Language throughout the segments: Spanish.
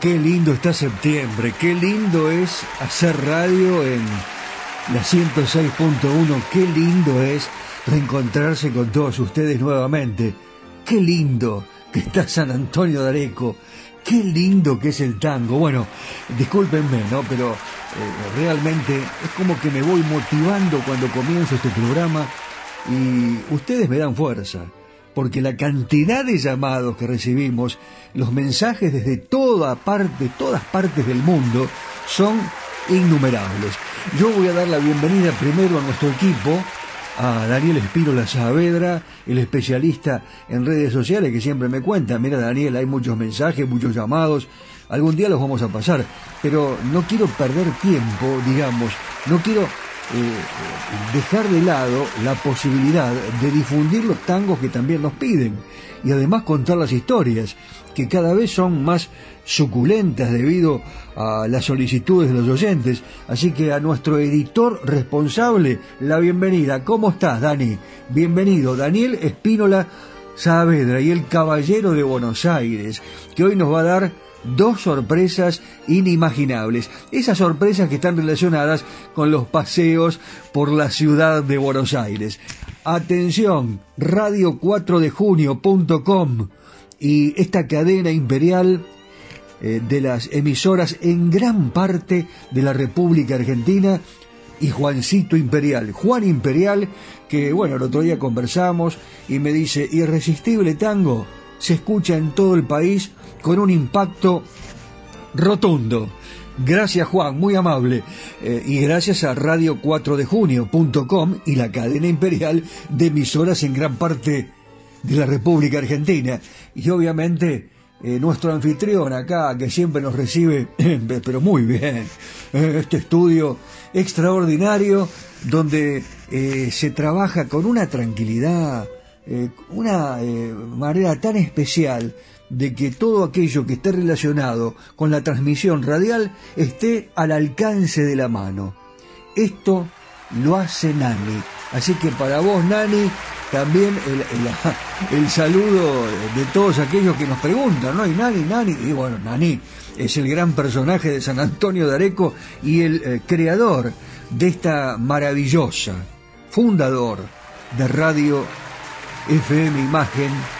Qué lindo está septiembre, qué lindo es hacer radio en la 106.1, qué lindo es reencontrarse con todos ustedes nuevamente, qué lindo que está San Antonio de Areco, qué lindo que es el tango. Bueno, discúlpenme, ¿no? Pero eh, realmente es como que me voy motivando cuando comienzo este programa y ustedes me dan fuerza porque la cantidad de llamados que recibimos, los mensajes desde toda parte, todas partes del mundo, son innumerables. Yo voy a dar la bienvenida primero a nuestro equipo, a Daniel Espírola Saavedra, el especialista en redes sociales que siempre me cuenta, mira Daniel, hay muchos mensajes, muchos llamados, algún día los vamos a pasar, pero no quiero perder tiempo, digamos, no quiero dejar de lado la posibilidad de difundir los tangos que también nos piden y además contar las historias que cada vez son más suculentas debido a las solicitudes de los oyentes. Así que a nuestro editor responsable, la bienvenida. ¿Cómo estás, Dani? Bienvenido, Daniel Espínola Saavedra y el Caballero de Buenos Aires, que hoy nos va a dar dos sorpresas inimaginables. Esas sorpresas que están relacionadas con los paseos por la ciudad de Buenos Aires. Atención, radio4dejunio.com y esta cadena imperial eh, de las emisoras en gran parte de la República Argentina y Juancito Imperial. Juan Imperial, que bueno, el otro día conversamos y me dice, Irresistible Tango se escucha en todo el país con un impacto rotundo. Gracias Juan, muy amable. Eh, y gracias a radio4dejunio.com y la cadena imperial de emisoras en gran parte de la República Argentina. Y obviamente eh, nuestro anfitrión acá, que siempre nos recibe, pero muy bien, eh, este estudio extraordinario donde se trabaja con una tranquilidad, una manera tan especial de que todo aquello que esté relacionado con la transmisión radial esté al alcance de la mano. Esto lo hace Nani. Así que para vos, Nani, también el, saludo de todos aquellos que nos preguntan, ¿no? Y Nani, Nani, y bueno, Nani es el gran personaje de San Antonio de Areco y el eh, creador de esta maravillosa, fundador de Radio FM Imagen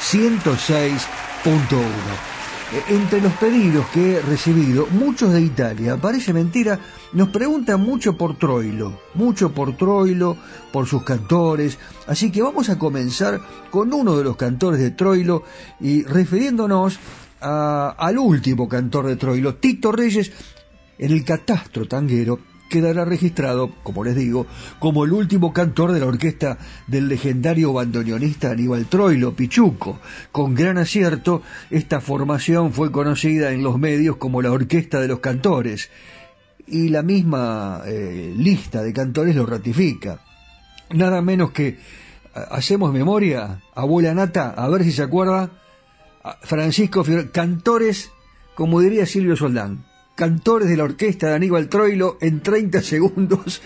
106 Punto uno. E, entre los pedidos que he recibido, muchos de Italia, parece mentira, nos preguntan mucho por Troilo, mucho por Troilo, por sus cantores, así que vamos a comenzar con uno de los cantores de Troilo y refiriéndonos al último cantor de Troilo, Tito Reyes, en el catastro tanguero quedará registrado, como les digo, como el último cantor de la orquesta del legendario bandoneonista Aníbal Troilo, Pichuco. Con gran acierto, esta formación fue conocida en los medios como la Orquesta de los Cantores, y la misma eh, lista de cantores lo ratifica. Nada menos que, hacemos memoria, abuela Nata, a ver si se acuerda, Francisco cantores, como diría Silvio Soldán, cantores de la orquesta de Aníbal Troilo en 30 segundos,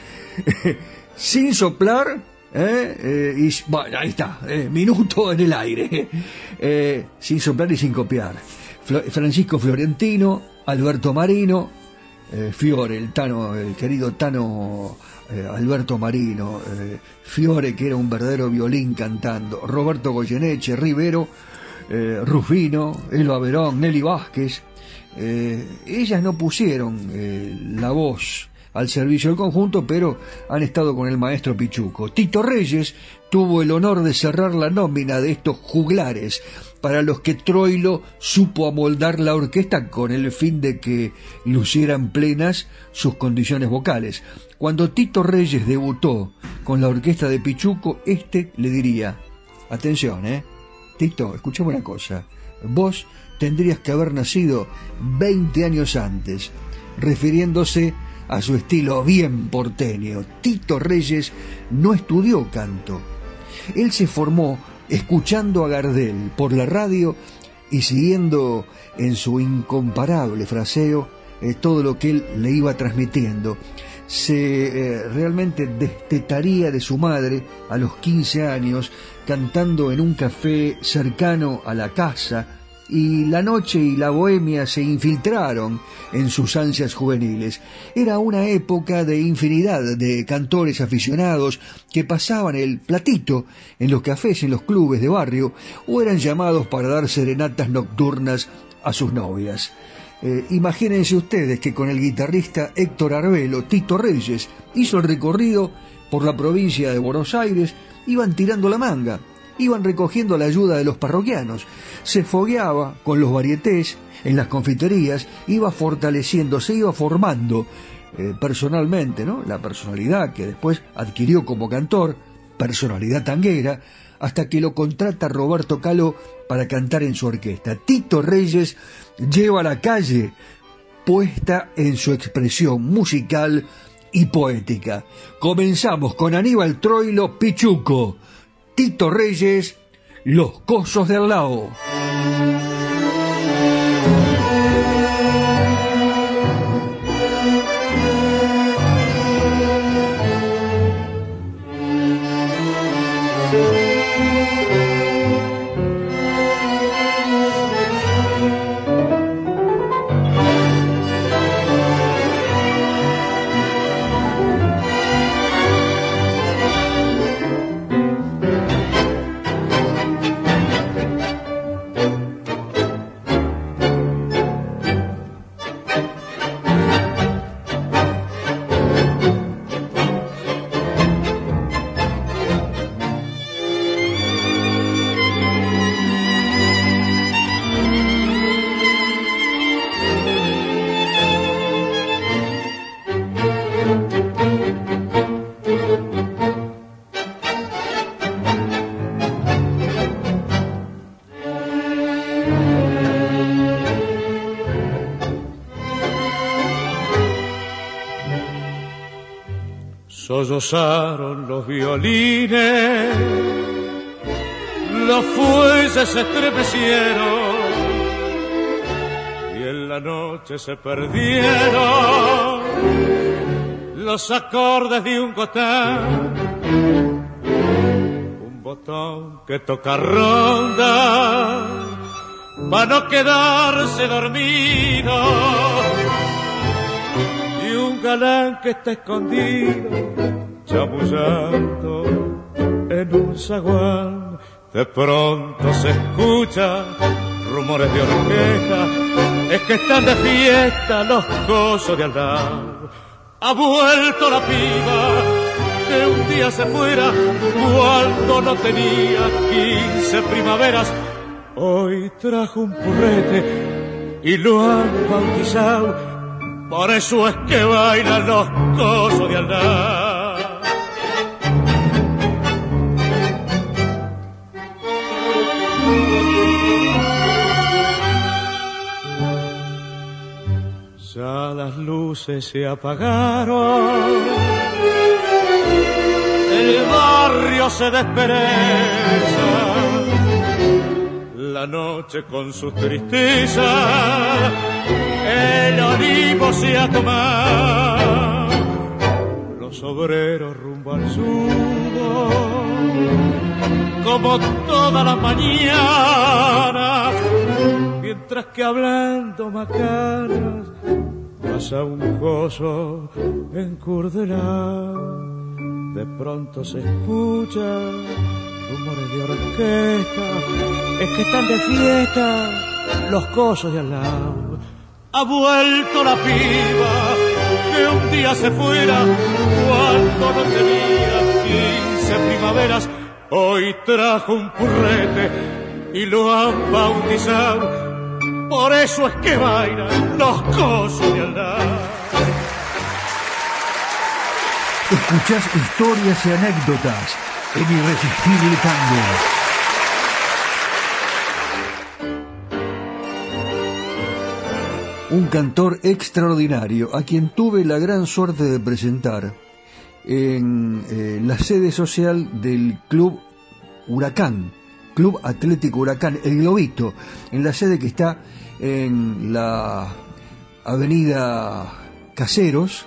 sin soplar, ¿eh? Eh, y bueno, ahí está, eh, minuto en el aire, sin soplar y sin copiar. Francisco Florentino, Alberto Marino, Fiore, el Tano, el querido Tano Alberto Marino, Fiore, que era un verdadero violín cantando, Roberto Goyeneche, Rivero, Rufino, Elo Averón, Nelly Vázquez, eh, ellas no pusieron eh, la voz al servicio del conjunto, pero han estado con el maestro Pichuco. Tito Reyes tuvo el honor de cerrar la nómina de estos juglares, para los que Troilo supo amoldar la orquesta con el fin de que lucieran plenas sus condiciones vocales. Cuando Tito Reyes debutó con la orquesta de Pichuco, este le diría, atención, eh, Tito, escuchame una cosa, vos tendrías que haber nacido 20 años antes, refiriéndose a su estilo bien porteño. Tito Reyes no estudió canto. Él se formó escuchando a Gardel por la radio y siguiendo en su incomparable fraseo eh, todo lo que él le iba transmitiendo. Se eh, realmente destetaría de su madre a los 15 años cantando en un café cercano a la casa y la noche y la bohemia se infiltraron en sus ansias juveniles. Era una época de infinidad de cantores aficionados que pasaban el platito en los cafés, en los clubes de barrio, o eran llamados para dar serenatas nocturnas a sus novias. Eh, imagínense ustedes que con el guitarrista Héctor Arbelo, Tito Reyes, hizo el recorrido por la provincia de Buenos Aires, iban tirando la manga, iban recogiendo la ayuda de los parroquianos. Se fogueaba con los varietés en las confiterías, iba fortaleciendo, se iba formando eh, personalmente, ¿no? La personalidad que después adquirió como cantor, personalidad tanguera, hasta que lo contrata Roberto Calo para cantar en su orquesta. Tito Reyes lleva a la calle puesta en su expresión musical y poética. Comenzamos con Aníbal Troilo Pichuco Tito Reyes, Los Cosos del Lao. Los violines, los fuelles se estremecieron y en la noche se perdieron los acordes de un cotán, un botón que toca ronda para no quedarse dormido galán que está escondido chamullando en un zaguán de pronto se escucha rumores de orquesta es que están de fiesta los cosos de aldar ha vuelto la piba que un día se fuera cuando no tenía quince primaveras. Hoy trajo un purrete y lo han bautizado, por eso es que bailan los cosos de andar. Ya las luces se apagaron, el barrio se despereza, la noche con sus tristezas, el olivo se ha tomado, los obreros rumbo al sur, como todas las mañanas, mientras que hablando macanas pasa un gozo en De pronto se escucha rumores de orquesta, es que están de fiesta los cosos de al lado. Ha vuelto la piba que un día se fuera cuando no tenía quince primaveras. Hoy trajo un purrete y lo han bautizado por eso es que bailan los cosos de. Escuchás historias y anécdotas en Irresistible Tango. Un cantor extraordinario a quien tuve la gran suerte de presentar en eh, la sede social del Club Huracán, Club Atlético Huracán, el Globito, en la sede que está en la avenida Caseros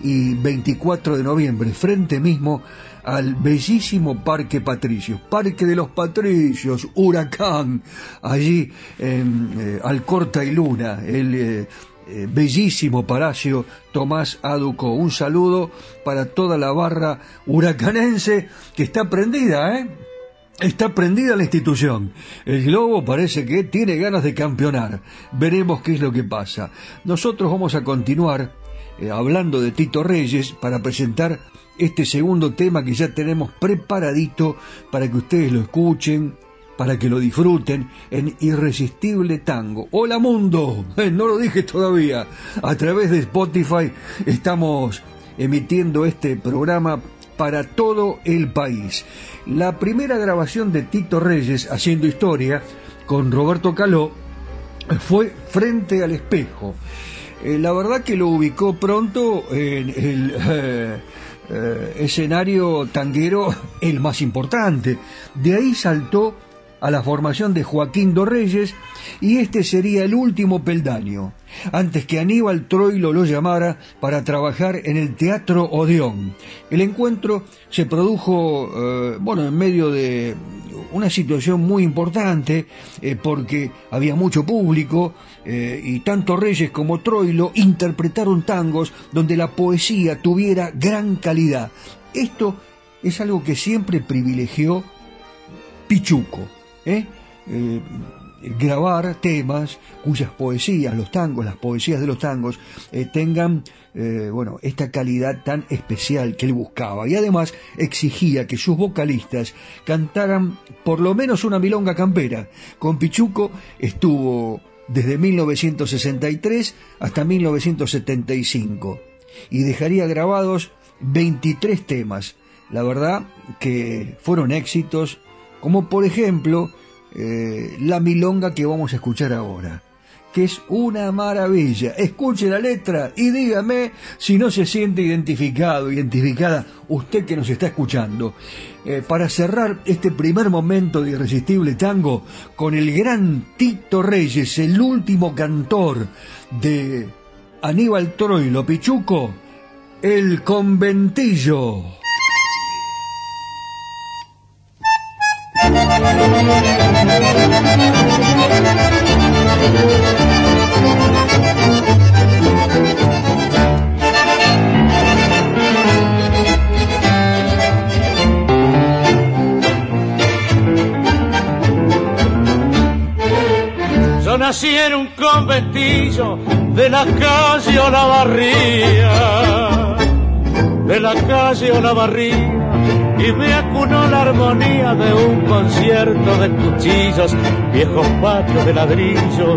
y 24 de noviembre, frente mismo al bellísimo Parque Patricios, Parque de los Patricios, Huracán, allí en eh, Alcorta y Luna, el eh, eh, bellísimo Palacio Tomás Aduco. Un saludo para toda la barra huracanense que está prendida, ¿eh? Está prendida la institución. El globo parece que tiene ganas de campeonar. Veremos qué es lo que pasa. Nosotros vamos a continuar eh, hablando de Tito Reyes para presentar este segundo tema que ya tenemos preparadito para que ustedes lo escuchen, para que lo disfruten en Irresistible Tango. Hola mundo, no lo dije todavía. A través de Spotify estamos emitiendo este programa para todo el país. La primera grabación de Tito Reyes haciendo historia con Roberto Caló fue Frente al Espejo. Eh, la verdad que lo ubicó pronto en el eh, escenario tanguero el más importante. De ahí saltó a la formación de Joaquín Dorreyes y este sería el último peldaño, antes que Aníbal Troilo lo llamara para trabajar en el Teatro Odeón. El encuentro se produjo, eh, bueno, en medio de una situación muy importante eh, porque había mucho público eh, y tanto Reyes como Troilo interpretaron tangos donde la poesía tuviera gran calidad. Esto es algo que siempre privilegió Pichuco. ¿eh? Grabar temas cuyas poesías, los tangos, las poesías de los tangos, eh, tengan bueno, esta calidad tan especial que él buscaba. Y además exigía que sus vocalistas cantaran por lo menos una milonga campera. Con Pichuco estuvo desde 1963 hasta 1975 y dejaría grabados 23 temas. La verdad que fueron éxitos como por ejemplo eh, la milonga que vamos a escuchar ahora, que es una maravilla. Escuche la letra y dígame si no se siente identificado, identificada, usted que nos está escuchando. Eh, para cerrar este primer momento de Irresistible Tango con el gran Tito Reyes, el último cantor de Aníbal Troilo Pichuco, El Conventillo. Yo nací en un conventillo de la calle Olavarría, de la calle Olavarría y me acunó la armonía de un concierto de cuchillos, viejos patios de ladrillo,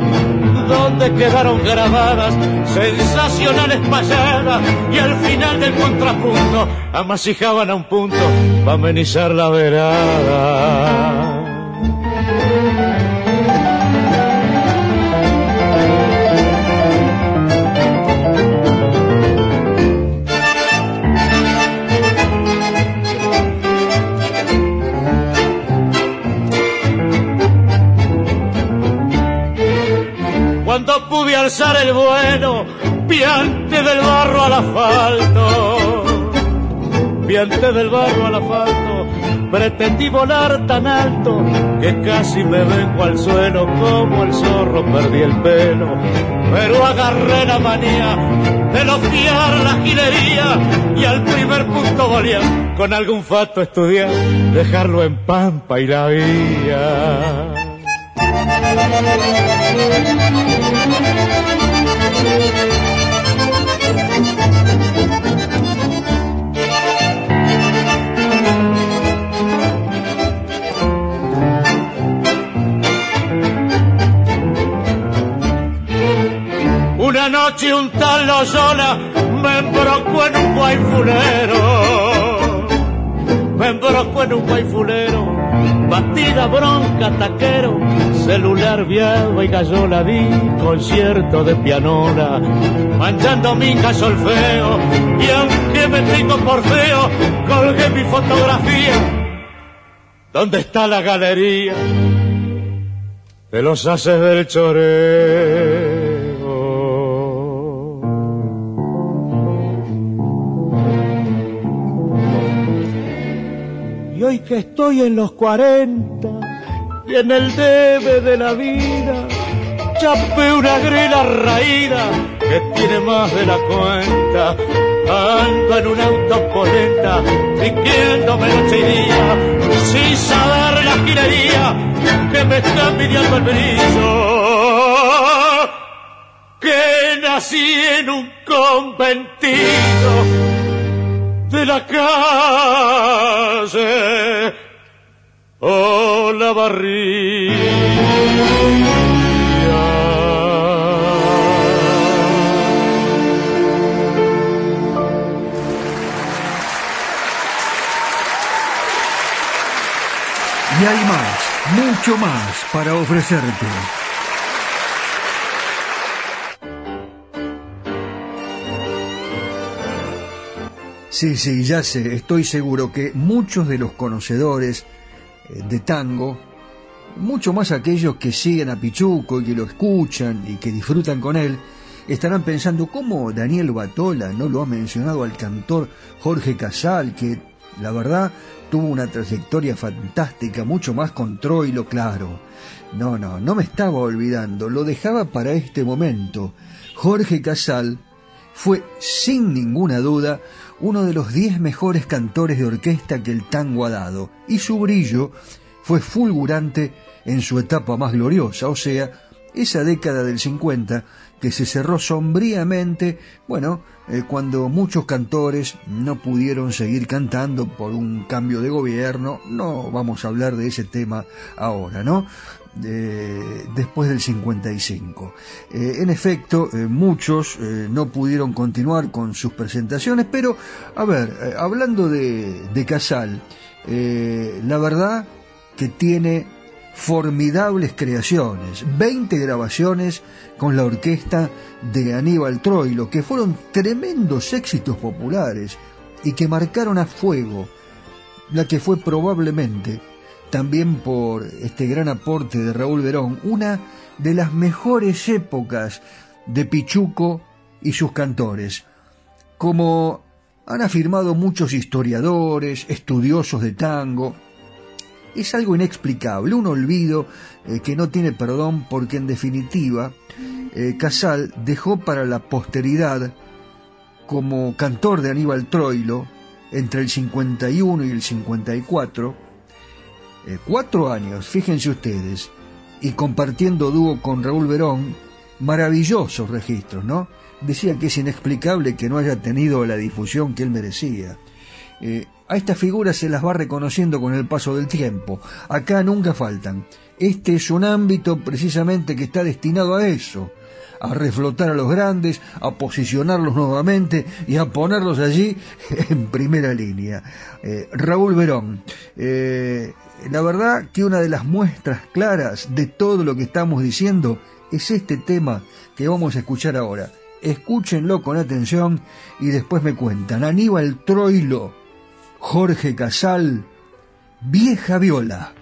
donde quedaron grabadas sensacionales payadas y al final del contrapunto amasijaban a un punto para amenizar la verada. Cuando pude alzar el vuelo, piante del barro al asfalto, piante del barro al asfalto, pretendí volar tan alto que casi me vengo al suelo, como el zorro perdí el pelo, pero agarré la manía de no fiar la gilería y al primer punto volía. Con algún fato estudiar, dejarlo en pampa y la vía. Una noche un tal Loyola me embrocó en un guayfulero, me embrocó en un guayfulero, batida bronca taquero, celular viado y gallola vi, concierto de pianola, manchando mi solfeo, y aunque me tengo por feo, colgué mi fotografía. ¿Dónde está la galería de los haces del choreo? Y hoy que estoy en los 40 y en el debe de la vida, chapé una grela raída que tiene más de la cuenta. Ando en un auto polenta, piquiéndome noche y día, sin saber la girería que me está midiendo el brillo. Que nací en un conventito de la calle o la Y hay más, mucho más para ofrecerte. Sí, sí, ya sé, estoy seguro que muchos de los conocedores de tango, mucho más aquellos que siguen a Pichuco y que lo escuchan y que disfrutan con él, estarán pensando cómo Daniel Batola no lo ha mencionado al cantor Jorge Casal, que la verdad tuvo una trayectoria fantástica, mucho más con Troilo, claro. No, no, no me estaba olvidando, lo dejaba para este momento. Jorge Casal fue, sin ninguna duda, uno de los diez mejores cantores de orquesta que el tango ha dado, y su brillo fue fulgurante en su etapa más gloriosa, o sea, esa década del 50 que se cerró sombríamente, bueno, eh, cuando muchos cantores no pudieron seguir cantando por un cambio de gobierno, no vamos a hablar de ese tema ahora, ¿no? después del 55. Eh, en efecto, eh, muchos no pudieron continuar con sus presentaciones, pero, a ver, hablando de, de Casal, la verdad que tiene formidables creaciones, 20 grabaciones con la orquesta de Aníbal Troilo, que fueron tremendos éxitos populares y que marcaron a fuego la que fue probablemente, también por este gran aporte de Raúl Verón, una de las mejores épocas de Pichuco y sus cantores. Como han afirmado muchos historiadores, estudiosos de tango, es algo inexplicable, un olvido eh, que no tiene perdón porque en definitiva eh, Casal dejó para la posteridad como cantor de Aníbal Troilo entre el 51 y el 54, eh, cuatro años, fíjense ustedes, y compartiendo dúo con Raúl Verón, maravillosos registros, ¿no? Decía que es inexplicable que no haya tenido la difusión que él merecía. A estas figuras se las va reconociendo con el paso del tiempo. Acá nunca faltan. Este es un ámbito precisamente que está destinado a eso, a reflotar a los grandes, a posicionarlos nuevamente y a ponerlos allí en primera línea. Eh, Raúl Verón, eh, la verdad que una de las muestras claras de todo lo que estamos diciendo es este tema que vamos a escuchar ahora. Escúchenlo con atención y después me cuentan. Aníbal Troilo Jorge Casal, Vieja Viola.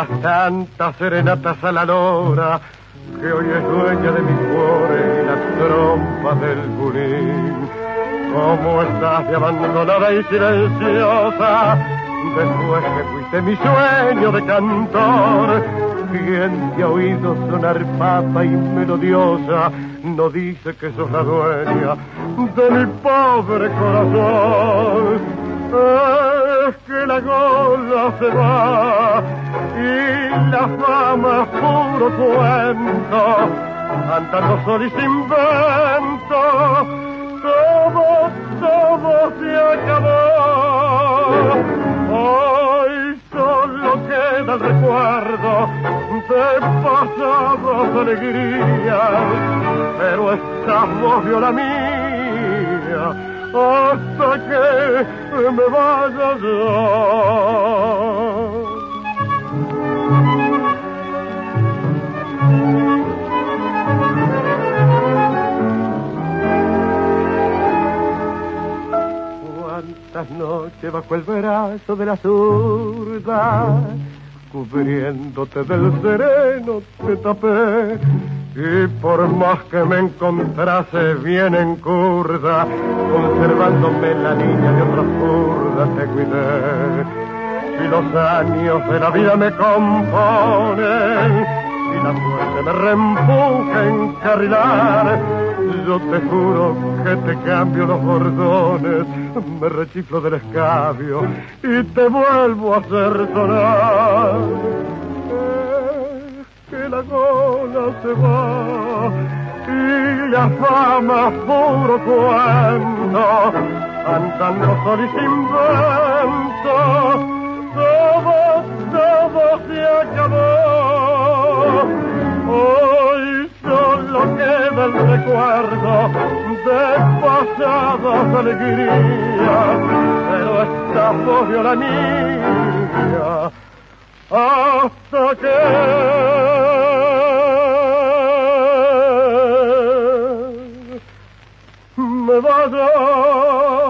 Las tantas serenatas a la lora, que hoy es dueña de mi cuore y la trompa del bulín. ¿Cómo estás de abandonada y silenciosa? Después que fuiste mi sueño de cantor, ¿quién te ha oído sonar papa y melodiosa? No dice que sos la dueña de mi pobre corazón es que la gola se va y la fama puro cuento, andando sol y sin vento, todo, todo se acabó. Hoy solo queda el recuerdo de pasadas alegrías, pero esta voz vio mía hasta que me vaya Cuántas noches bajo el brazo de la zurda, cubriéndote del sereno te tapé y por más que me encontrase bien en curda, conservándome la niña de otra curda, te cuidé. Si los años de la vida me componen y la muerte me reempuja en carrilar, yo te juro que te cambio los bordones, me rechiflo del escabio y te vuelvo a hacer sonar que la gola se va y la fama puro cuento, andando sol y sin vento, todo, todo se acabó. Hoy solo queda el recuerdo de pasadas alegrías, pero esta la mía hasta que me vaya.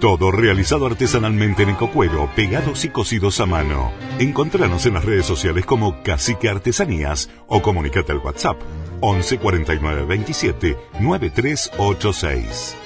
Todo realizado artesanalmente en ecocuero, pegados y cocidos a mano. Encontranos en las redes sociales como Cacique Artesanías o comunicate al WhatsApp 11 49 27 9386.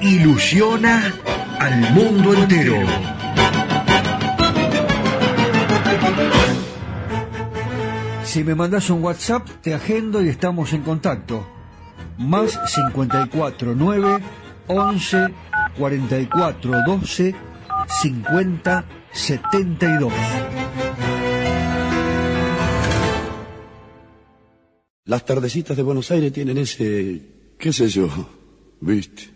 Ilusiona al mundo entero. Si me mandas un WhatsApp, te agendo y estamos en contacto. Más 54 9 11 44 12 50 72. Las tardecitas de Buenos Aires tienen ese, qué sé yo, viste.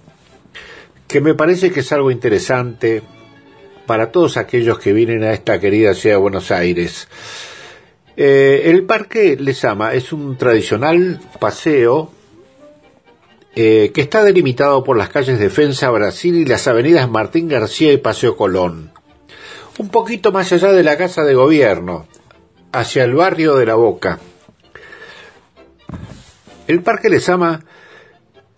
que me parece que es algo interesante, para todos aquellos que vienen a esta querida ciudad de Buenos Aires. Eh, el Parque Lesama es un tradicional paseo eh, que está delimitado por las calles Defensa Brasil y las avenidas Martín García y Paseo Colón. Un poquito más allá de la Casa de Gobierno, hacia el barrio de La Boca. El Parque Lesama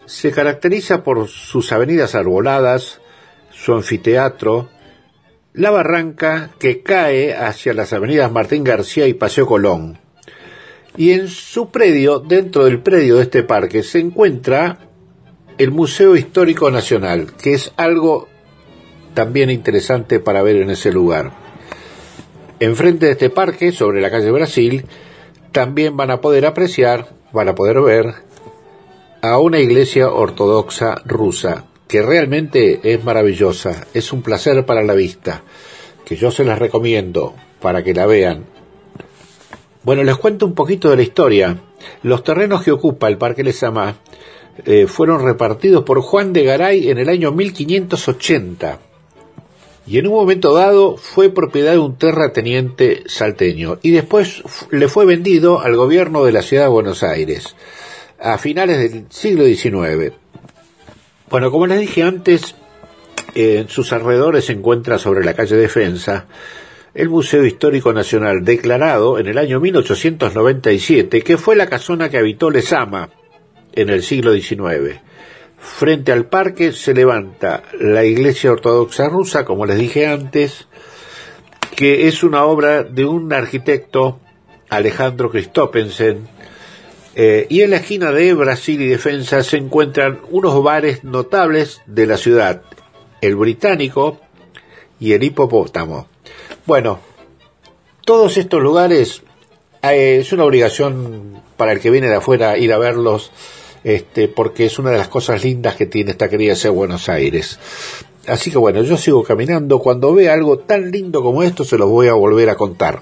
se caracteriza por sus avenidas arboladas, su anfiteatro, la barranca que cae hacia las avenidas Martín García y Paseo Colón. Y en su predio, dentro del predio de este parque, se encuentra el Museo Histórico Nacional, que es algo también interesante para ver en ese lugar. Enfrente de este parque, sobre la calle Brasil, también van a poder apreciar, van a poder ver a una iglesia ortodoxa rusa, que realmente es maravillosa, es un placer para la vista, que yo se las recomiendo para que la vean. Bueno, les cuento un poquito de la historia. Los terrenos que ocupa el Parque Lesama eh, fueron repartidos por Juan de Garay en el año 1580 y en un momento dado fue propiedad de un terrateniente salteño y después le fue vendido al gobierno de la ciudad de Buenos Aires a finales del siglo XIX. Bueno, como les dije antes, en sus alrededores se encuentra sobre la calle Defensa el Museo Histórico Nacional, declarado en el año 1897 que fue la casona que habitó Lezama en el siglo XIX. Frente al parque se levanta la Iglesia Ortodoxa Rusa, como les dije antes, que es una obra de un arquitecto, Alejandro Christophensen, eh, y en la esquina de Brasil y Defensa se encuentran unos bares notables de la ciudad, el británico y el hipopótamo. Bueno, todos estos lugares eh, es una obligación para el que viene de afuera ir a verlos este, porque es una de las cosas lindas que tiene esta querida sea Buenos Aires. Así que bueno, yo sigo caminando, cuando vea algo tan lindo como esto se los voy a volver a contar.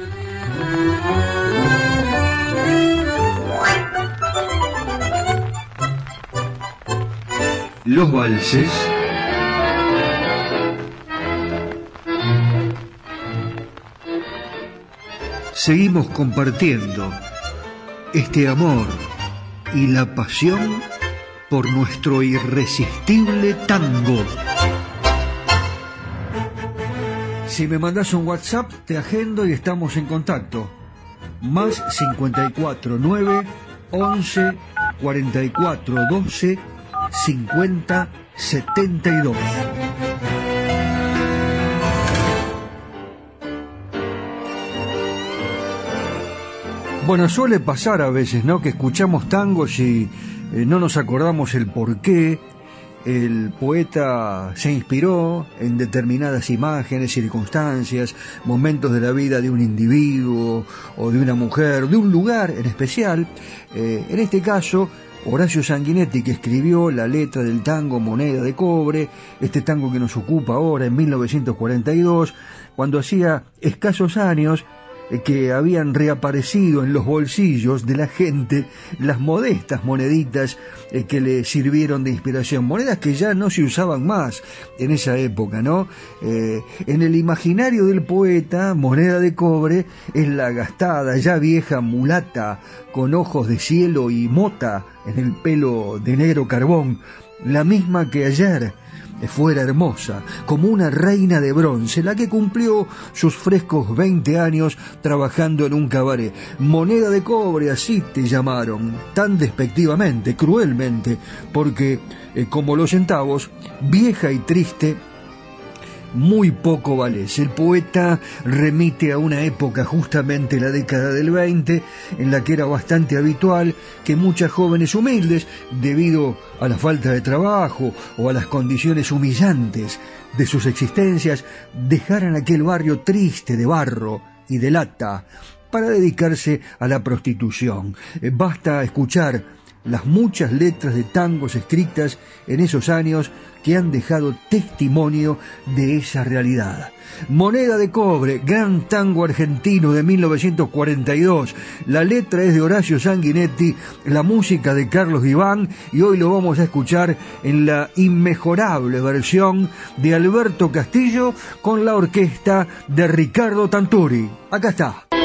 Los valses. Seguimos compartiendo este amor y la pasión por nuestro irresistible tango. Si me mandas un WhatsApp, te agendo y estamos en contacto. Más 54 9 11 44 12 50 72. Bueno, suele pasar a veces, ¿no? Que escuchamos tangos y eh, no nos acordamos el por qué. El poeta se inspiró en determinadas imágenes, circunstancias, momentos de la vida de un individuo o de una mujer, de un lugar en especial. Eh, en este caso, Horacio Sanguinetti, que escribió la letra del tango Moneda de Cobre, este tango que nos ocupa ahora en 1942, cuando hacía escasos años que habían reaparecido en los bolsillos de la gente las modestas moneditas eh, que le sirvieron de inspiración, monedas que ya no se usaban más en esa época, ¿no? Eh, en el imaginario del poeta, moneda de cobre es la gastada, ya vieja mulata, con ojos de cielo y mota en el pelo de negro carbón, la misma que ayer fuera hermosa, como una reina de bronce, la que cumplió sus frescos 20 años trabajando en un cabaret. Moneda de cobre, así te llamaron, tan despectivamente, cruelmente, porque, eh, como los centavos, vieja y triste, muy poco vales. El poeta remite a una época, justamente la década del 20, en la que era bastante habitual que muchas jóvenes humildes, debido a la falta de trabajo o a las condiciones humillantes de sus existencias, dejaran aquel barrio triste de barro y de lata para dedicarse a la prostitución. Eh, basta escuchar las muchas letras de tangos escritas en esos años que han dejado testimonio de esa realidad. Moneda de cobre, gran tango argentino de 1942. La letra es de Horacio Sanguinetti, la música de Carlos Iván y hoy lo vamos a escuchar en la inmejorable versión de Alberto Castillo con la orquesta de Ricardo Tanturi. Acá está.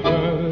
Al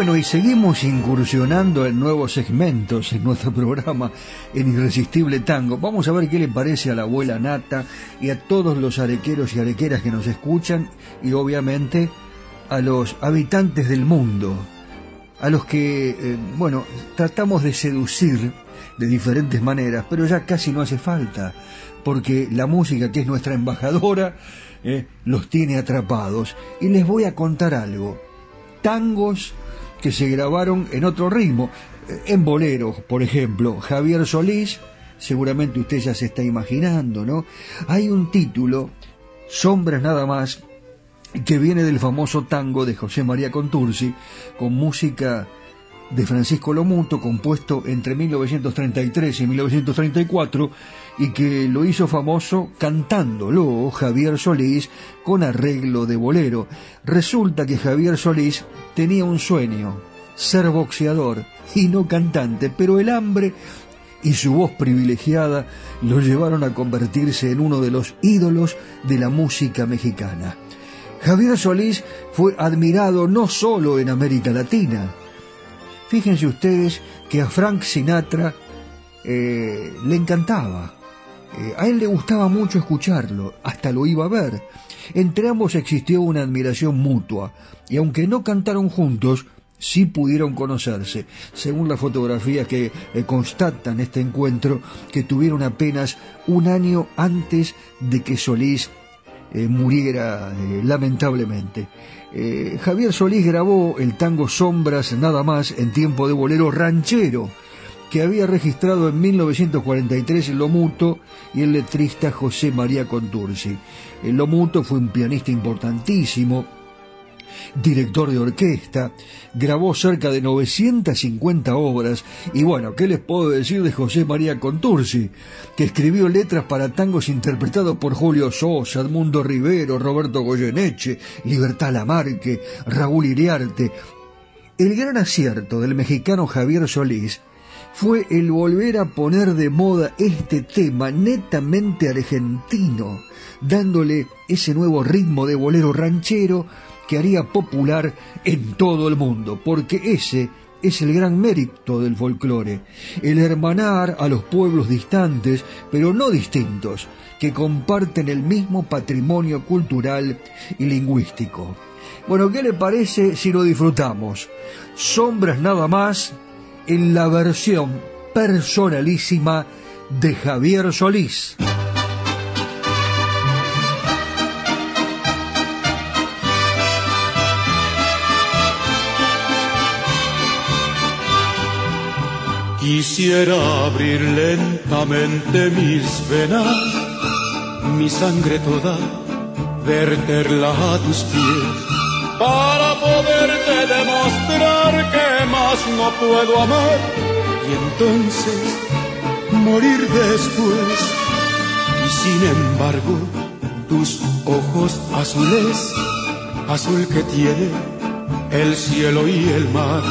Bueno, y seguimos incursionando en nuevos segmentos en nuestro programa en Irresistible Tango. Vamos a ver qué le parece a la abuela Nata y a todos los arequeros y arequeras que nos escuchan y obviamente a los habitantes del mundo, a los que, eh, bueno, tratamos de seducir de diferentes maneras, pero ya casi no hace falta, porque la música que es nuestra embajadora eh, los tiene atrapados. Y les voy a contar algo. Tangos que se grabaron en otro ritmo, eh, en bolero, por ejemplo, Javier Solís, seguramente usted ya se está imaginando, ¿no? Hay un título, Sombras nada más, que viene del famoso tango de José María Contursi, con música de Francisco Lomuto, compuesto entre 1933 y 1934, y que lo hizo famoso cantándolo Javier Solís con arreglo de bolero. Resulta que Javier Solís tenía un sueño, ser boxeador y no cantante, pero el hambre y su voz privilegiada lo llevaron a convertirse en uno de los ídolos de la música mexicana. Javier Solís fue admirado no solo en América Latina, Fíjense ustedes que a Frank Sinatra eh, le encantaba. Eh, a él le gustaba mucho escucharlo, hasta lo iba a ver. Entre ambos existió una admiración mutua, y aunque no cantaron juntos, sí pudieron conocerse, según las fotografías que eh, constatan este encuentro, que tuvieron apenas un año antes de que Solís muriera lamentablemente. Eh, Javier Solís grabó el tango Sombras nada más en tiempo de bolero ranchero, que había registrado en 1943 el Lomuto y el letrista José María Contursi. El Lomuto fue un pianista importantísimo, director de orquesta, grabó cerca de 950 obras y bueno, ¿qué les puedo decir de José María Contursi? Que escribió letras para tangos interpretados por Julio Sosa, Edmundo Rivero, Roberto Goyeneche, Libertad Lamarque, Raúl Iriarte. El gran acierto del mexicano Javier Solís fue el volver a poner de moda este tema netamente argentino, dándole ese nuevo ritmo de bolero ranchero que haría popular en todo el mundo, porque ese es el gran mérito del folclore, el hermanar a los pueblos distantes, pero no distintos, que comparten el mismo patrimonio cultural y lingüístico. Bueno, ¿qué le parece si lo disfrutamos? Sombras nada más en la versión personalísima de Javier Solís. Quisiera abrir lentamente mis venas, mi sangre toda, verterla a tus pies, para poderte demostrar que no puedo amar y entonces morir después. Y sin embargo, tus ojos azules, azul que tiene el cielo y el mar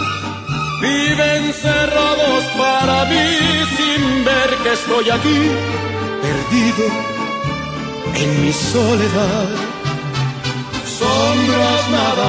viven cerrados para mí sin ver que estoy aquí, perdido en mi soledad. Sombras nada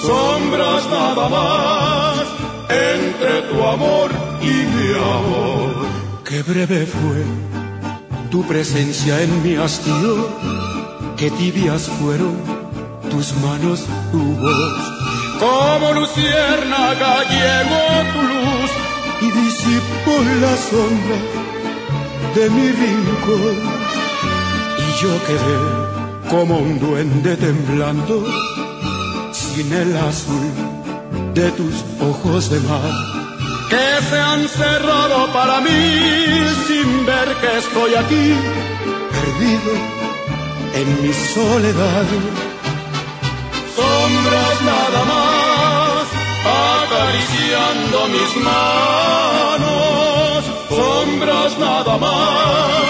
Sombras nada más entre tu amor y mi amor. Qué breve fue tu presencia en mi hastío, qué tibias fueron tus manos, tu voz como luciérnaga llegó tu luz y disipó la sombra de mi rincón. Y yo quedé como un duende temblando sin el azul de tus ojos de mar. Que se han cerrado para mí sin ver que estoy aquí, perdido en mi soledad sombras nada más, acariciando mis manos, sombras nada más,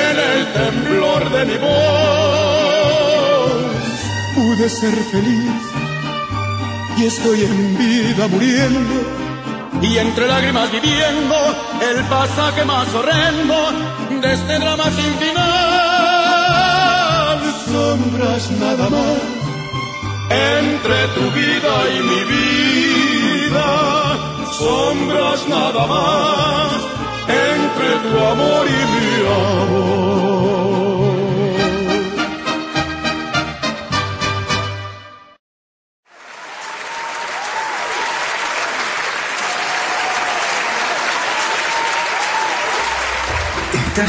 en el temblor de mi voz. Pude ser feliz y estoy en vida muriendo. Y entre lágrimas viviendo el pasaje más horrendo de este drama sin final. Sombras nada más entre tu vida y mi vida, sombras nada más, entre tu amor y mi amor.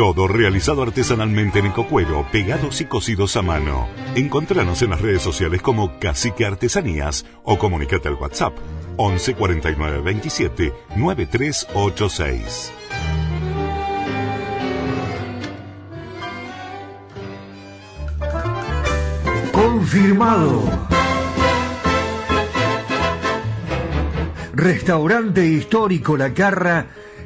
Todo realizado artesanalmente en ecocuero, pegados y cosidos a mano. Encontranos en las redes sociales como Cacique Artesanías o comunícate al WhatsApp 11 49 27 9386. Confirmado. Restaurante histórico La Carra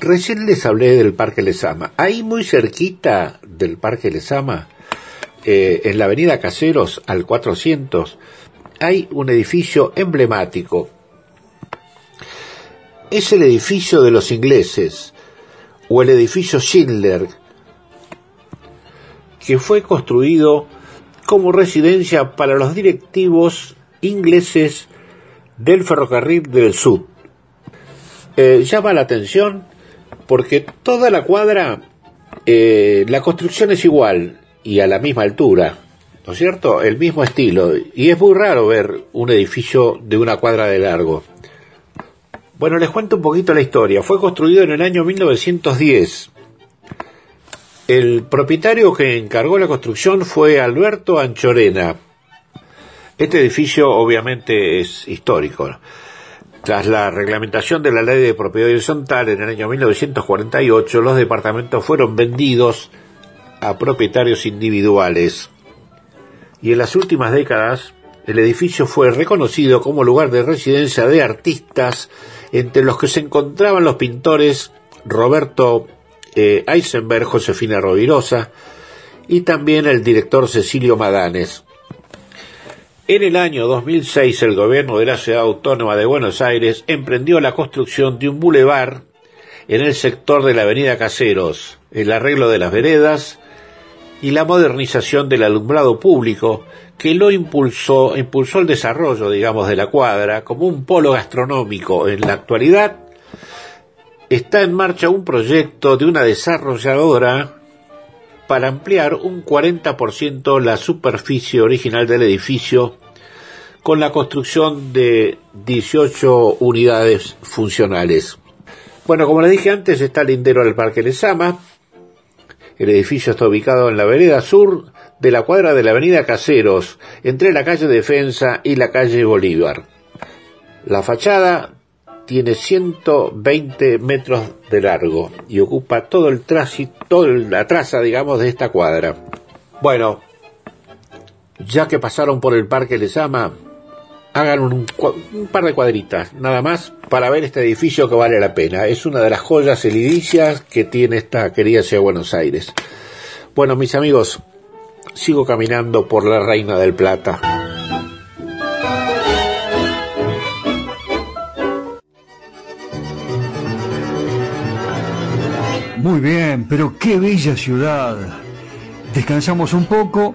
recién les hablé del Parque Lesama. Ahí muy cerquita del Parque Lesama, eh, en la avenida Caseros al 400, hay un edificio emblemático. Es el edificio de los ingleses, o el edificio Schindler, que fue construido como residencia para los directivos ingleses del ferrocarril del sur. Eh, llama la atención porque toda la cuadra, eh, la construcción es igual y a la misma altura, ¿no es cierto? El mismo estilo. Y es muy raro ver un edificio de una cuadra de largo. Bueno, les cuento un poquito la historia. Fue construido en el año 1910. El propietario que encargó la construcción fue Alberto Anchorena. Este edificio obviamente es histórico. Tras la reglamentación de la ley de propiedad horizontal en el año 1948, los departamentos fueron vendidos a propietarios individuales. Y en las últimas décadas, el edificio fue reconocido como lugar de residencia de artistas, entre los que se encontraban los pintores Roberto eh, Eisenberg, Josefina Rovirosa y también el director Cecilio Madanes. En el año 2006 el gobierno de la ciudad autónoma de Buenos Aires emprendió la construcción de un bulevar en el sector de la avenida Caseros, el arreglo de las veredas y la modernización del alumbrado público que lo impulsó, impulsó el desarrollo, digamos, de la cuadra como un polo gastronómico. En la actualidad está en marcha un proyecto de una desarrolladora para ampliar un 40% la superficie original del edificio con la construcción de 18 unidades funcionales. Bueno, como le dije antes, está lindero del Parque Lesama. El edificio está ubicado en la vereda sur de la cuadra de la avenida Caseros, entre la calle Defensa y la calle Bolívar. La fachada tiene 120 metros de largo y ocupa todo el tránsito, toda la traza, digamos, de esta cuadra. Bueno, ya que pasaron por el Parque Lesama, hagan un, un, par de cuadritas, nada más, para ver este edificio que vale la pena. Es una de las joyas elidicias que tiene esta querida ciudad de Buenos Aires. Bueno, mis amigos, sigo caminando por la Reina del Plata. Muy bien, pero qué bella ciudad. Descansamos un poco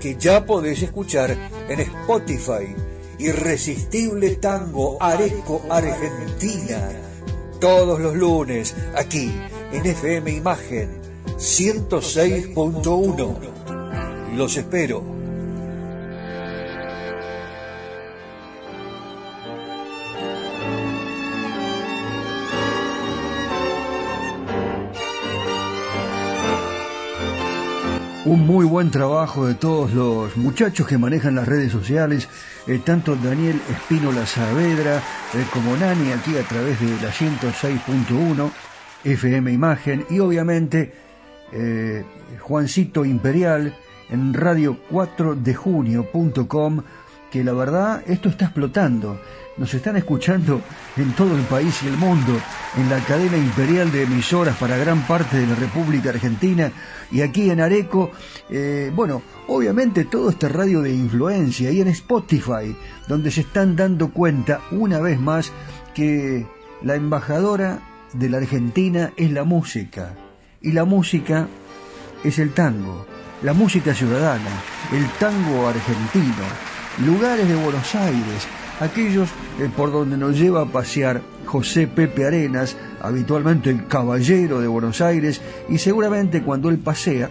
que ya podés escuchar en Spotify. Irresistible Tango Areco Argentina. Todos los lunes aquí en FM Imagen 106.1. Los espero. Un muy buen trabajo de todos los muchachos que manejan las redes sociales, eh, tanto Daniel Espínola Saavedra eh, como Nani aquí a través de la 106.1 FM Imagen y obviamente eh, Juancito Imperial en radio 4 de junio.com que la verdad esto está explotando. Nos están escuchando en todo el país y el mundo, en la cadena imperial de emisoras para gran parte de la República Argentina y aquí en Areco, eh, bueno, obviamente todo este radio de influencia y en Spotify, donde se están dando cuenta una vez más que la embajadora de la Argentina es la música. Y la música es el tango, la música ciudadana, el tango argentino, lugares de Buenos Aires, aquellos eh, por donde nos lleva a pasear José Pepe Arenas, habitualmente el caballero de Buenos Aires, y seguramente cuando él pasea,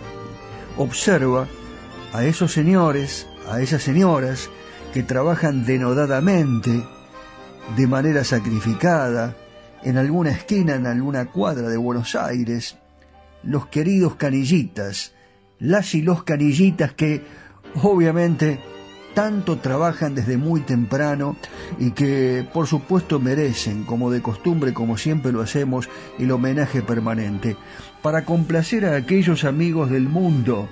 observa a esos señores, a esas señoras que trabajan denodadamente, de manera sacrificada, en alguna esquina, en alguna cuadra de Buenos Aires, los queridos canillitas, las y los canillitas que obviamente tanto trabajan desde muy temprano y que por supuesto merecen, como de costumbre, como siempre lo hacemos, el homenaje permanente. Para complacer a aquellos amigos del mundo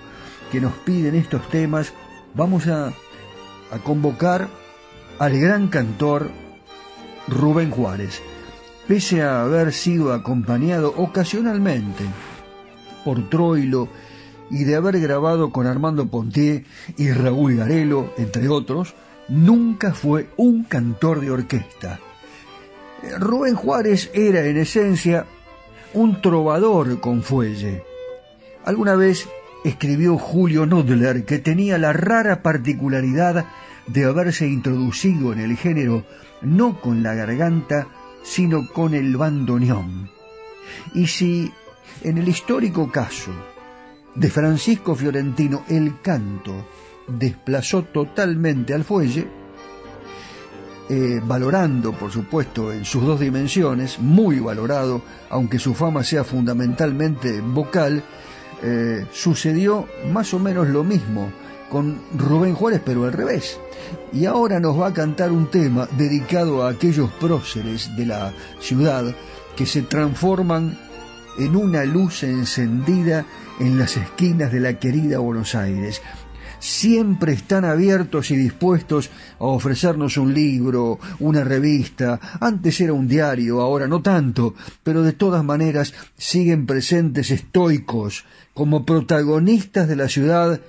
que nos piden estos temas, vamos a, a convocar al gran cantor Rubén Juárez, pese a haber sido acompañado ocasionalmente por Troilo y de haber grabado con Armando Pontier y Raúl Garelo, entre otros, nunca fue un cantor de orquesta. Rubén Juárez era en esencia un trovador con fuelle. Alguna vez escribió Julio Nodler que tenía la rara particularidad de haberse introducido en el género no con la garganta, sino con el bandoneón. Y si en el histórico caso de Francisco Fiorentino, el canto desplazó totalmente al fuelle, eh, valorando, por supuesto, en sus dos dimensiones, muy valorado, aunque su fama sea fundamentalmente vocal, eh, sucedió más o menos lo mismo con Rubén Juárez, pero al revés. Y ahora nos va a cantar un tema dedicado a aquellos próceres de la ciudad que se transforman en una luz encendida en las esquinas de la querida Buenos Aires. Siempre están abiertos y dispuestos a ofrecernos un libro, una revista. Antes era un diario, ahora no tanto, pero de todas maneras siguen presentes estoicos como protagonistas de la ciudad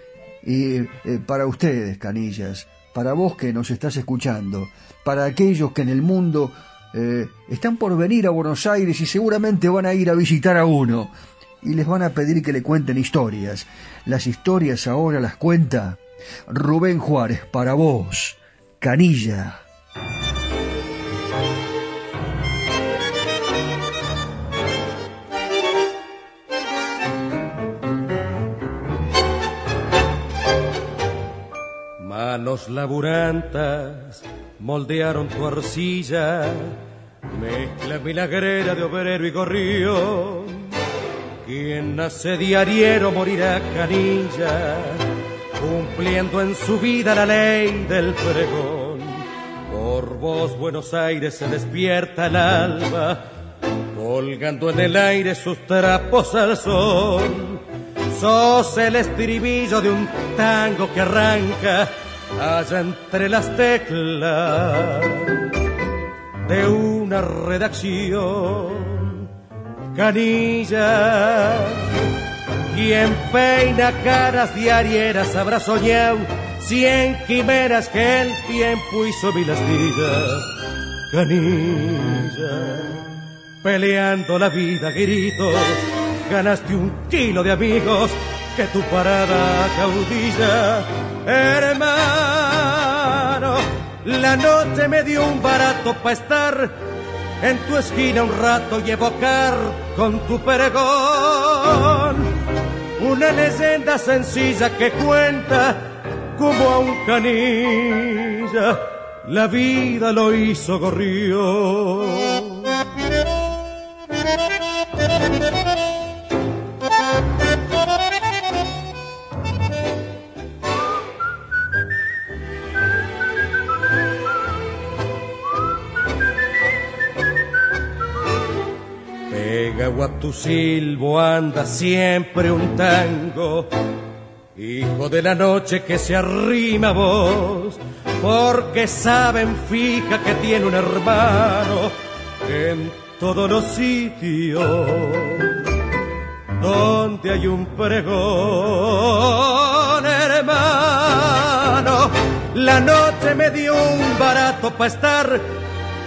y eh, para ustedes, canillas, para vos que nos estás escuchando, para aquellos que en el mundo eh, están por venir a Buenos Aires y seguramente van a ir a visitar a uno y les van a pedir que le cuenten historias. Las historias ahora las cuenta Rubén Juárez para vos, Canilla. Manos laburantas moldearon tu arcilla, mezcla milagrera de obrero y gorrión quien nace diariero morirá canilla, cumpliendo en su vida la ley del pregón. Por vos Buenos Aires se despierta el alma, colgando en el aire sus trapos al sol. Sos el estribillo de un tango que arranca allá entre las teclas de una redacción canilla, Quien peina caras diarieras habrá soñado cien quimeras que el tiempo hizo mil astillas. Canilla, peleando la vida gritos, ganaste un kilo de amigos que tu parada caudilla. Hermano, la noche me dio un barato para estar en tu esquina un rato y evocar con tu pregón una leyenda sencilla que cuenta como a un canilla la vida lo hizo gorrión. A tu silbo anda siempre un tango, hijo de la noche que se arrima a vos, porque saben fija que tiene un hermano en todos los sitios donde hay un pregón, hermano. La noche me dio un barato para estar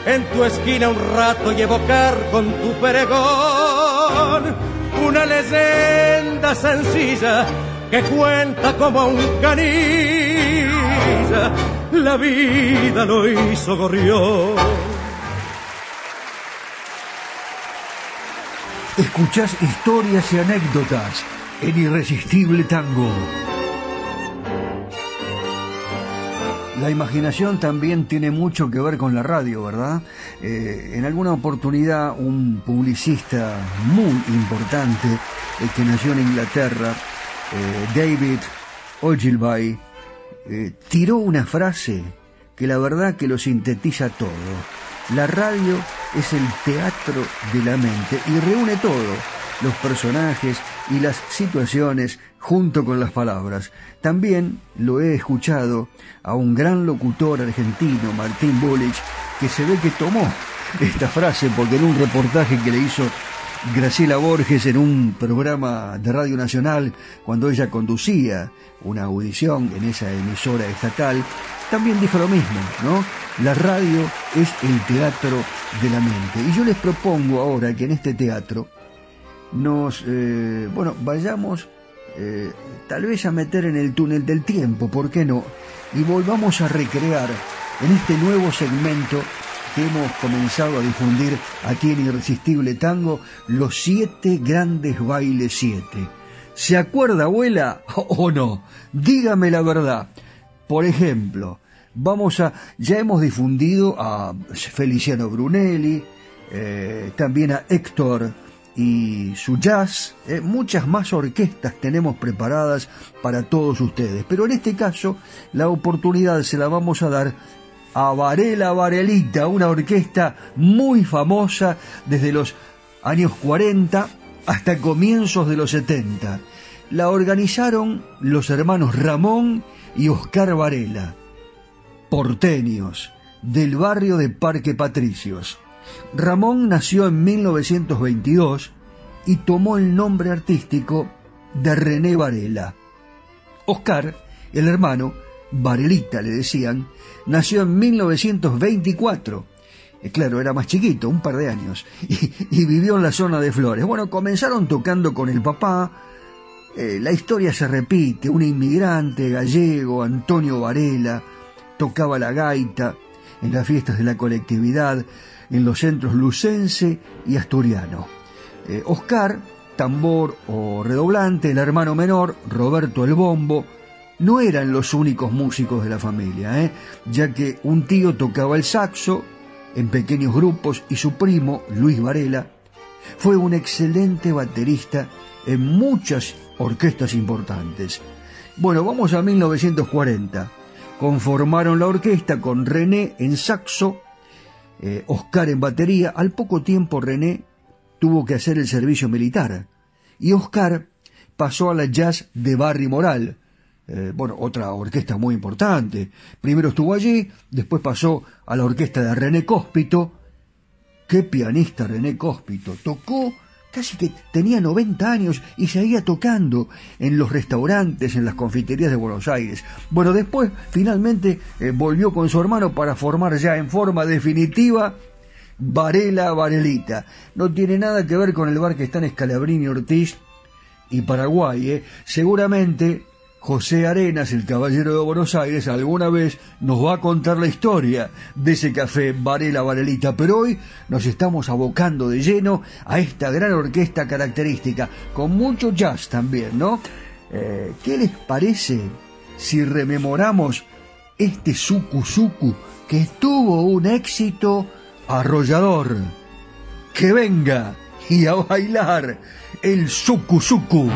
en tu esquina un rato y evocar con tu pregón una leyenda sencilla que cuenta como un canilla la vida lo hizo gorrión. Escuchás historias y anécdotas en Irresistible Tango. La imaginación también tiene mucho que ver con la radio, ¿verdad? Eh, en alguna oportunidad un publicista muy importante eh, que nació en Inglaterra, eh, David Ogilvy, tiró una frase que la verdad que lo sintetiza todo. La radio es el teatro de la mente y reúne todo, los personajes y las situaciones junto con las palabras. También lo he escuchado a un gran locutor argentino, Martín Bullich, que se ve que tomó esta frase porque en un reportaje que le hizo Graciela Borges en un programa de Radio Nacional, cuando ella conducía una audición en esa emisora estatal, también dijo lo mismo, ¿no? La radio es el teatro de la mente. Y yo les propongo ahora que en este teatro nos, eh, bueno, vayamos eh, tal vez a meter en el túnel del tiempo, ¿por qué no? Y volvamos a recrear en este nuevo segmento que hemos comenzado a difundir aquí en Irresistible Tango, los siete grandes bailes siete. ¿Se acuerda, abuela, o no? Dígame la verdad. Por ejemplo, vamos a, ya hemos difundido a Feliciano Brunelli, eh, también a Héctor y su jazz, eh, muchas más orquestas tenemos preparadas para todos ustedes. Pero en este caso, la oportunidad se la vamos a dar a Varela Varelita, una orquesta muy famosa desde los años 40 hasta comienzos de los 70. La organizaron los hermanos Ramón y Oscar Varela, porteños, del barrio de Parque Patricios. Ramón nació en 1922 y tomó el nombre artístico de René Varela. Oscar, el hermano, Varelita le decían, nació en 1924. Eh, claro, era más chiquito, un par de años, y, vivió en la zona de Flores. Bueno, comenzaron tocando con el papá. Eh, la historia se repite. Un inmigrante gallego, Antonio Varela, tocaba la gaita en las fiestas de la colectividad en los centros lucense y asturiano. Eh, Oscar, tambor o redoblante, el hermano menor, Roberto el bombo, no eran los únicos músicos de la familia, ¿eh? ya que un tío tocaba el saxo en pequeños grupos y su primo, Luis Varela, fue un excelente baterista en muchas orquestas importantes. Bueno, vamos a 1940. Conformaron la orquesta con René en saxo eh, Oscar en batería, al poco tiempo René tuvo que hacer el servicio militar y Oscar pasó a la jazz de Barry Moral, eh, bueno, otra orquesta muy importante. Primero estuvo allí, después pasó a la orquesta de René Cóspito. Qué pianista René Cóspito. Tocó casi que tenía 90 años y seguía tocando en los restaurantes, en las confiterías de Buenos Aires. Bueno, después finalmente eh, volvió con su hermano para formar ya en forma definitiva Varela Varelita. No tiene nada que ver con el bar que está en Escalabrini Ortiz y Paraguay. ¿eh? Seguramente José Arenas, el caballero de Buenos Aires, alguna vez nos va a contar la historia de ese café Varela Varelita, pero hoy nos estamos abocando de lleno a esta gran orquesta característica, con mucho jazz también, ¿no? Eh, ¿Qué les parece si rememoramos este suku suku que tuvo un éxito arrollador? Que venga y a bailar el suku suku.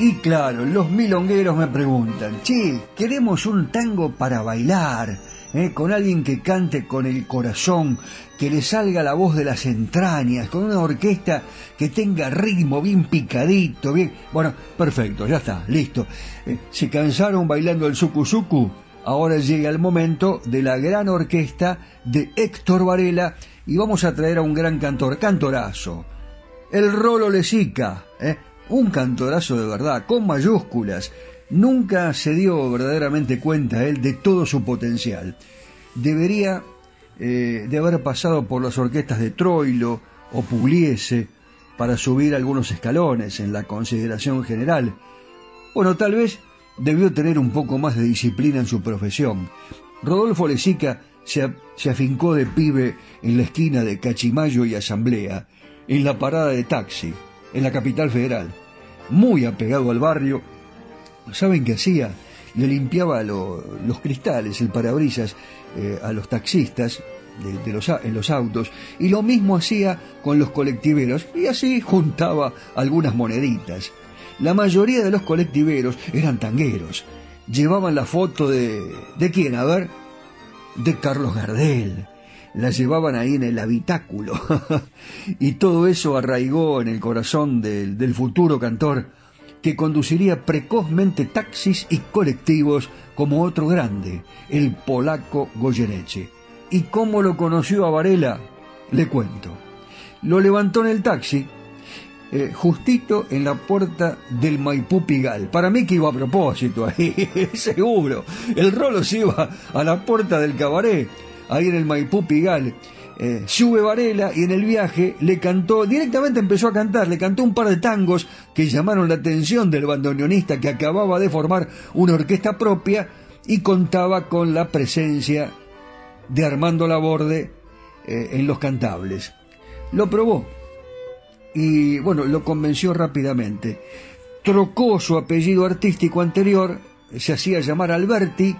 Y claro, los milongueros me preguntan, che, queremos un tango para bailar, ¿eh? con alguien que cante con el corazón, que le salga la voz de las entrañas, con una orquesta que tenga ritmo bien picadito, bien... Bueno, perfecto, ya está, listo. Eh, ¿Se cansaron bailando el suku suku? Ahora llega el momento de la gran orquesta de Héctor Varela y vamos a traer a un gran cantor, cantorazo, el Rolo Lesica, ¿eh? Un cantorazo de verdad, con mayúsculas. Nunca se dio verdaderamente cuenta él de todo su potencial. Debería eh, de haber pasado por las orquestas de Troilo o Pugliese para subir algunos escalones en la consideración general. Bueno, tal vez debió tener un poco más de disciplina en su profesión. Rodolfo Lesica se, se afincó de pibe en la esquina de Cachimayo y Asamblea, en la parada de taxi, en la capital federal. Muy apegado al barrio, ¿saben qué hacía? Le limpiaba lo- los cristales, el parabrisas eh, a los taxistas de, los, en los autos y lo mismo hacía con los colectiveros y así juntaba algunas moneditas. La mayoría de los colectiveros eran tangueros. Llevaban la foto de... ¿De quién? A ver. De Carlos Gardel. La llevaban ahí en el habitáculo. y todo eso arraigó en el corazón del, futuro cantor que conduciría precozmente taxis y colectivos como otro grande, el polaco Goyeneche. ¿Y cómo lo conoció a Varela? Le cuento. lo levantó en el taxi, eh, justito en la puerta del Maipú Pigal. Para mí que iba a propósito ahí, seguro. El rolo se iba a la puerta del cabaret, ahí en el Maipú Pigal. Eh, sube Varela y en el viaje le cantó, directamente empezó a cantar, le cantó un par de tangos que llamaron la atención del bandoneonista que acababa de formar una orquesta propia y contaba con la presencia de Armando Laborde eh, en los cantables. Lo probó y bueno, lo convenció rápidamente. Trocó su apellido artístico anterior, se hacía llamar Alberti,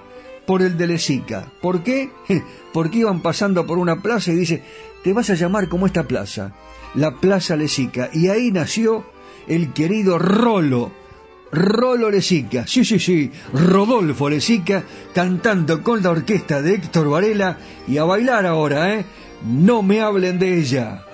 por el de Lesica. ¿Por qué? Porque iban pasando por una plaza y dice, te vas a llamar como esta plaza, la Plaza Lesica. Y ahí nació el querido Rolo, Rolo Lesica, sí, sí, sí, Rodolfo Lesica, cantando con la orquesta de Héctor Varela y a bailar ahora, ¿eh? No me hablen de ella.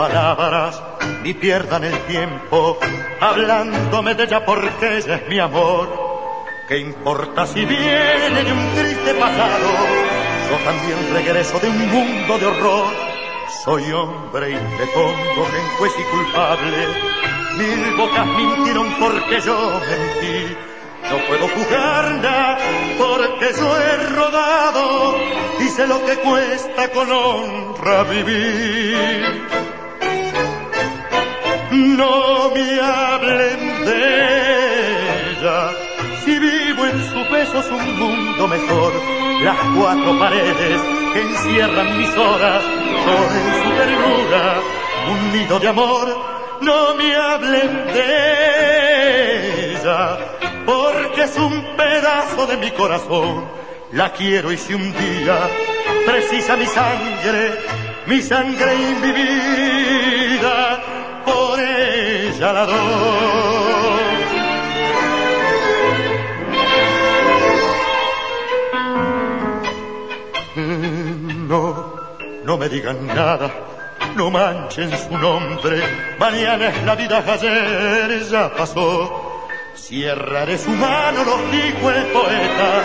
Palabras ni pierdan el tiempo hablándome de ella porque ella es mi amor. ¿Qué importa si viene de un triste pasado? Yo también regreso de un mundo de horror. Soy hombre y me pongo en juez y culpable. Mil bocas mintieron porque yo mentí no puedo jugarla porque yo he rodado y sé lo que cuesta con honra vivir. No me hablen de ella, si vivo en su peso es un mundo mejor. Las cuatro paredes que encierran mis horas son en su ternura un nido de amor. No me hablen de ella porque es un pedazo de mi corazón. La quiero y si un día precisa mi sangre, mi sangre y mi vida, ella la. No, no me digan nada, no manchen su nombre. Mañana es la vida, ayer ya pasó de su mano, lo dijo el poeta.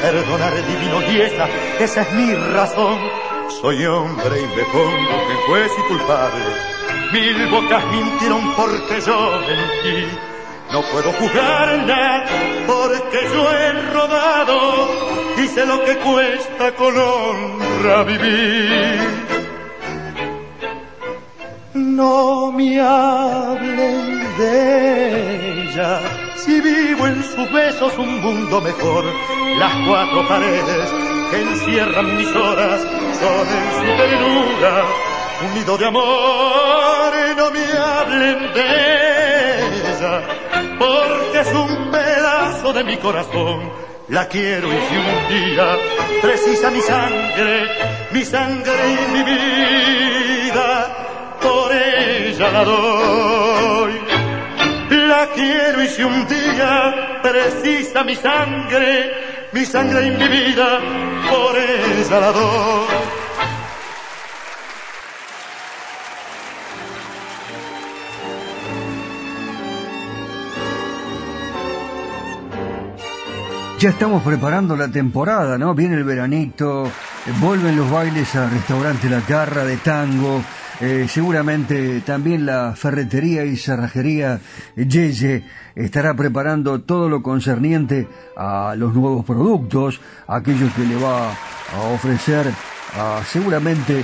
Perdonar divino y esa, esa es mi razón. Soy hombre y me pongo que juez y culpable. Mil bocas mintieron porque yo mentí. No puedo jugarla porque yo he rodado y sé lo que cuesta con honra vivir. No me hablen de ella si vivo en sus besos un mundo mejor, las cuatro paredes que encierran mis horas son en su ternura un nido de amor y no me hablen de ella, porque es un pedazo de mi corazón. La quiero y si un día precisa mi sangre, mi sangre y mi vida, por ella la doy la quiero y si un día precisa mi sangre, mi sangre y mi vida, por ella la doy. Ya estamos preparando la temporada, ¿no? Viene el veranito, vuelven los bailes al restaurante La Carra de tango, eh, seguramente también la ferretería y cerrajería Yeye estará preparando todo lo concerniente a los nuevos productos, aquellos que le va a ofrecer a seguramente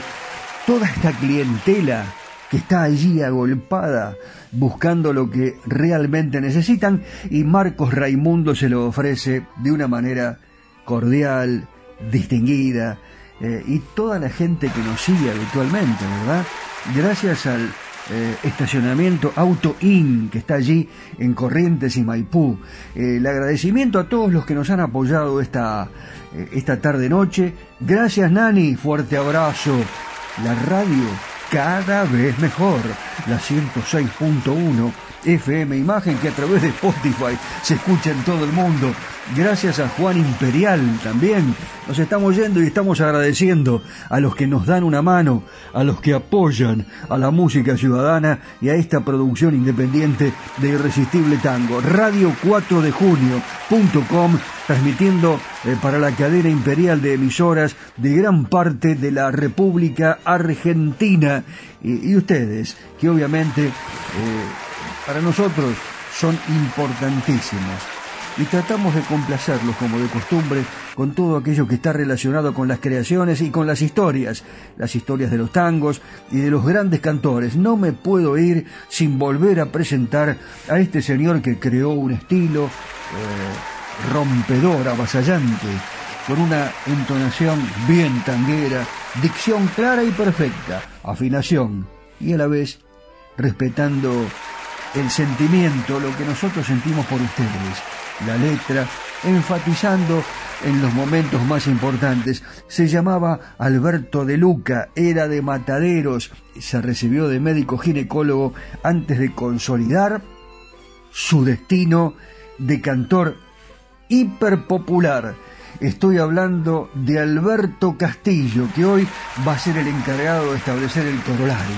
toda esta clientela que está allí agolpada buscando lo que realmente necesitan y Marcos Raimundo se lo ofrece de una manera cordial, distinguida, eh, y toda la gente que nos sigue habitualmente, ¿verdad? Gracias al eh, estacionamiento Auto In, que está allí en Corrientes y Maipú. Eh, el agradecimiento a todos los que nos han apoyado esta, eh, esta tarde-noche. Gracias, Nani. Fuerte abrazo. La radio cada vez mejor. La 106.1 FM Imagen que a través de Spotify se escucha en todo el mundo. Gracias a Juan Imperial también. Nos estamos yendo y estamos agradeciendo a los que nos dan una mano, a los que apoyan a la música ciudadana y a esta producción independiente de Irresistible Tango. Radio 4 de junio.com transmitiendo eh, para la cadena imperial de emisoras de gran parte de la República Argentina. Y, ustedes, que obviamente eh, para nosotros son importantísimos y tratamos de complacerlos como de costumbre con todo aquello que está relacionado con las creaciones y con las historias, las historias de los tangos y de los grandes cantores. No me puedo ir sin volver a presentar a este señor que creó un estilo eh, rompedor, avasallante, con una entonación bien tanguera, dicción clara y perfecta, afinación y a la vez respetando el sentimiento, lo que nosotros sentimos por ustedes, la letra, enfatizando en los momentos más importantes. Se llamaba Alberto de Luca, era de Mataderos, se recibió de médico ginecólogo antes de consolidar su destino de cantor hiperpopular. Estoy hablando de Alberto Castillo, que hoy va a ser el encargado de establecer el corolario,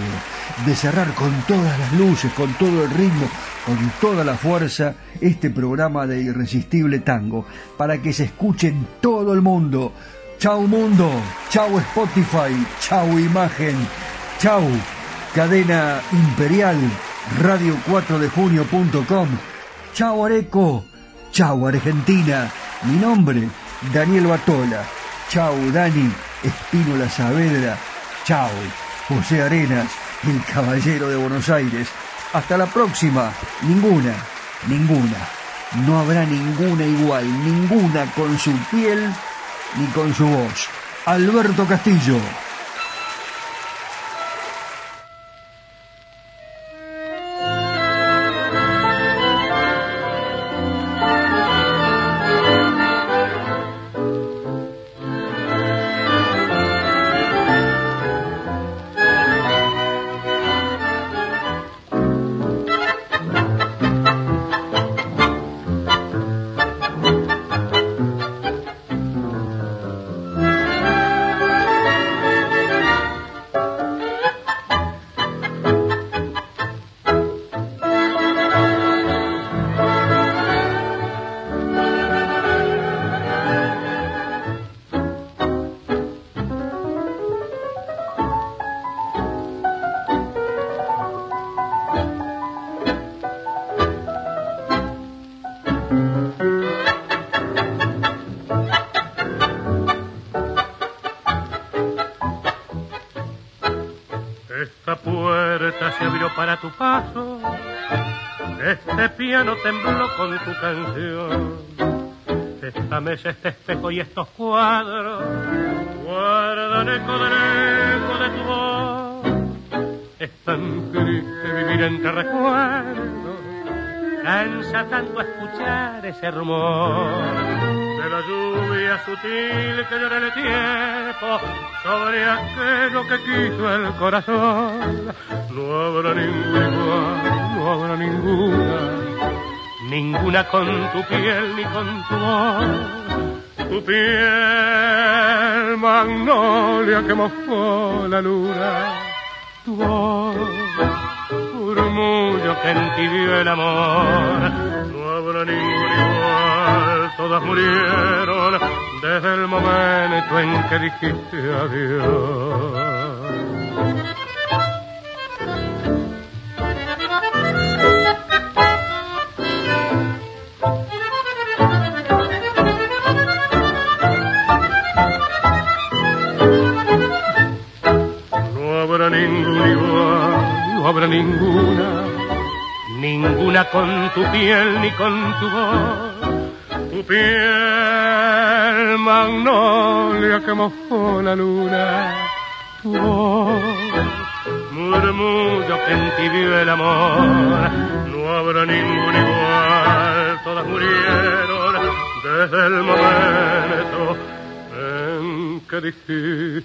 de cerrar con todas las luces, con todo el ritmo, con toda la fuerza este programa de Irresistible Tango, para que se escuche en todo el mundo. Chau mundo, chau Spotify, chau imagen, chau cadena imperial, radio 4 de junio.com, chau Areco, chau Argentina, mi nombre Daniel Batola, chau Dani, Espínola Saavedra, chau José Arenas, el caballero de Buenos Aires. Hasta la próxima. Ninguna, ninguna. No habrá ninguna igual, ninguna con su piel ni con su voz. Alberto Castillo. Esta puerta se abrió para tu paso, este piano tembló con tu canción. Esta mesa, este espejo y estos cuadros guardan eco del eco de tu voz. Es tan triste vivir entre recuerdos, cansa tanto escuchar ese rumor la lluvia sutil que llora el tiempo sobre aquello que quiso el corazón. No habrá ninguna igual, no habrá ninguna, ninguna con tu piel ni con tu voz. Tu piel magnolia que mojó la luna, tu voz murmullo que entibió el amor. No habrá ninguna todas murieron desde el momento en que dijiste adiós. No habrá ninguna ninguna con tu piel ni con tu voz. Tu piel magnolia que mojó la luna, tu voz murmullo que entibió el amor. No habrá ningún igual, todas murieron desde el momento en que dijiste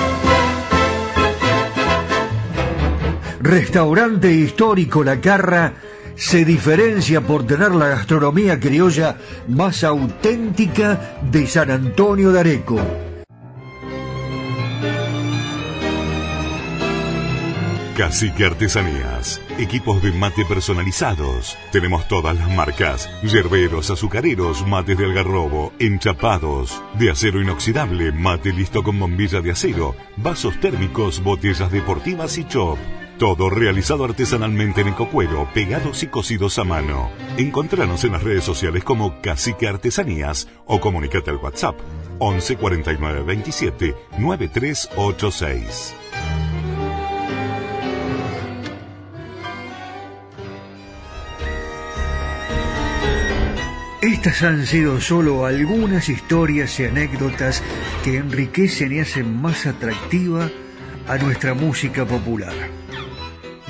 Restaurante histórico La Carra se diferencia por tener la gastronomía criolla más auténtica de San Antonio de Areco. Cacique Artesanías. Equipos de mate personalizados. Tenemos todas las marcas. Yerberos, azucareros, mates de algarrobo, enchapados, de acero inoxidable, mate listo con bombilla de acero, vasos térmicos, botellas deportivas y chop. Todo realizado artesanalmente en ecocuero, pegados y cosidos a mano. Encontranos en las redes sociales como Cacique Artesanías o comunícate al WhatsApp 11 49 27 9386. Estas han sido solo algunas historias y anécdotas que enriquecen y hacen más atractiva a nuestra música popular.